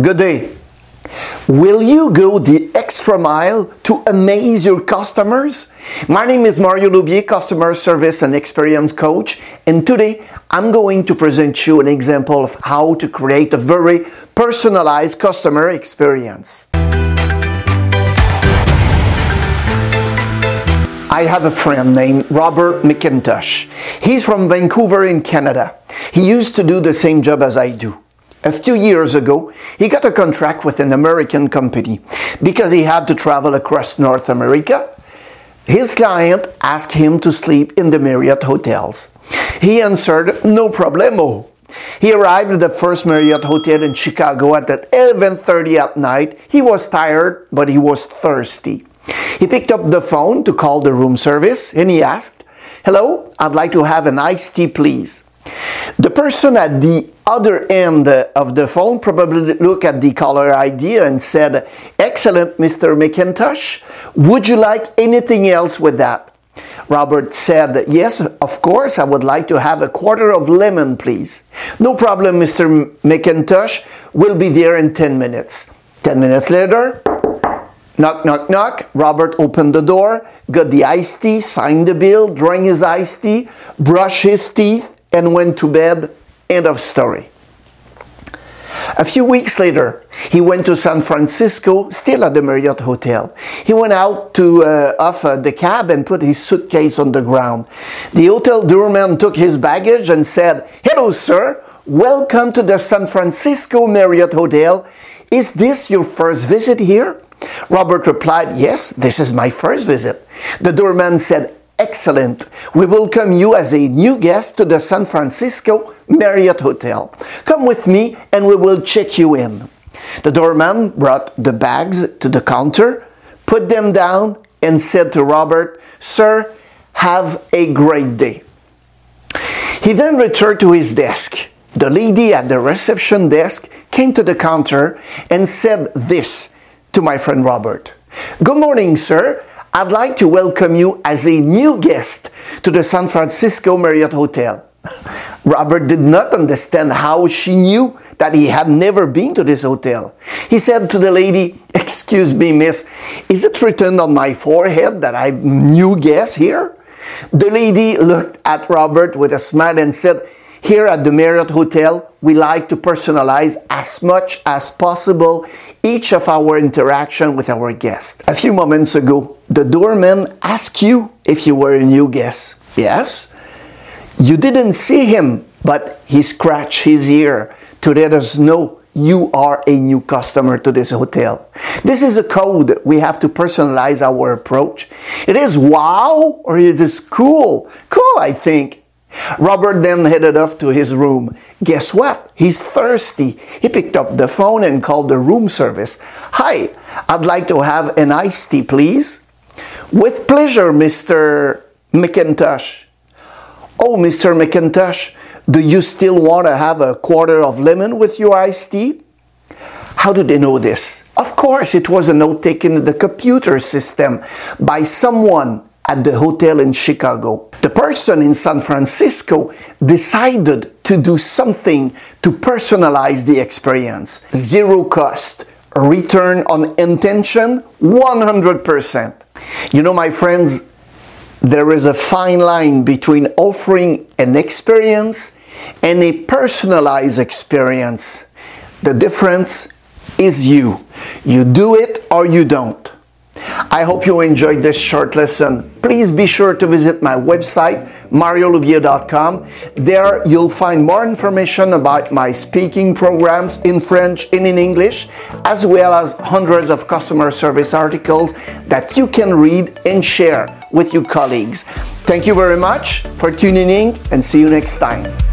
Good day. Will you go the extra mile to amaze your customers? My name is Mario Loubier, Customer Service and Experience Coach, and today I'm going to present you an example of how to create a very personalized customer experience. I have a friend named Robert McIntosh. He's from Vancouver in Canada. He used to do the same job as I do. A few years ago, he got a contract with an American company because he had to travel across North America. His client asked him to sleep in the Marriott hotels. He answered, no problemo. He arrived at the first Marriott hotel in Chicago at 11:30 at night. He was tired, but he was thirsty. He picked up the phone to call the room service and he asked, "Hello, I'd like to have an iced tea, please." The person at the other end of the phone probably looked at the caller ID and said, Excellent, Mr. McIntosh. Would you like anything else with that? Robert said, Yes, of course, I would like to have a quarter of lemon, please. No problem, Mr. McIntosh. We'll be there in 10 minutes. 10 minutes later, knock, knock, knock. Robert opened the door, got the iced tea, signed the bill, drank his iced tea, brushed his teeth, and went to bed. End of story. A few weeks later, he went to San Francisco, still at the Marriott Hotel. He went out to uh, uh, the cab and put his suitcase on the ground. The hotel doorman took his baggage and said, "Hello, sir. Welcome to the San Francisco Marriott Hotel. Is this your first visit here?" Robert replied, "Yes, this is my first visit." The doorman said, Excellent. We welcome you as a new guest to the San Francisco Marriott Hotel. Come with me and we will check you in. The doorman brought the bags to the counter, put them down, and said to Robert, Sir, have a great day. He then returned to his desk. The lady at the reception desk came to the counter and said this to my friend Robert Good morning, sir. I'd like to welcome you as a new guest to the San Francisco Marriott Hotel. Robert did not understand how she knew that he had never been to this hotel. He said to the lady, Excuse me, miss, is it written on my forehead that I'm new guest here? The lady looked at Robert with a smile and said, here at the Marriott Hotel, we like to personalize as much as possible each of our interaction with our guests. A few moments ago, the doorman asked you if you were a new guest. Yes. You didn't see him, but he scratched his ear to let us know you are a new customer to this hotel. This is a code we have to personalize our approach. It is wow or it is cool. Cool, I think. Robert then headed off to his room. Guess what? He's thirsty. He picked up the phone and called the room service. Hi, I'd like to have an iced tea, please. With pleasure, Mr. McIntosh. Oh, Mr. McIntosh, do you still want to have a quarter of lemon with your iced tea? How do they know this? Of course, it was a note taken in the computer system by someone at the hotel in Chicago. The person in San Francisco decided to do something to personalize the experience. Zero cost, return on intention 100%. You know, my friends, there is a fine line between offering an experience and a personalized experience. The difference is you. You do it or you don't. I hope you enjoyed this short lesson. Please be sure to visit my website, marioloubier.com. There you'll find more information about my speaking programs in French and in English, as well as hundreds of customer service articles that you can read and share with your colleagues. Thank you very much for tuning in and see you next time.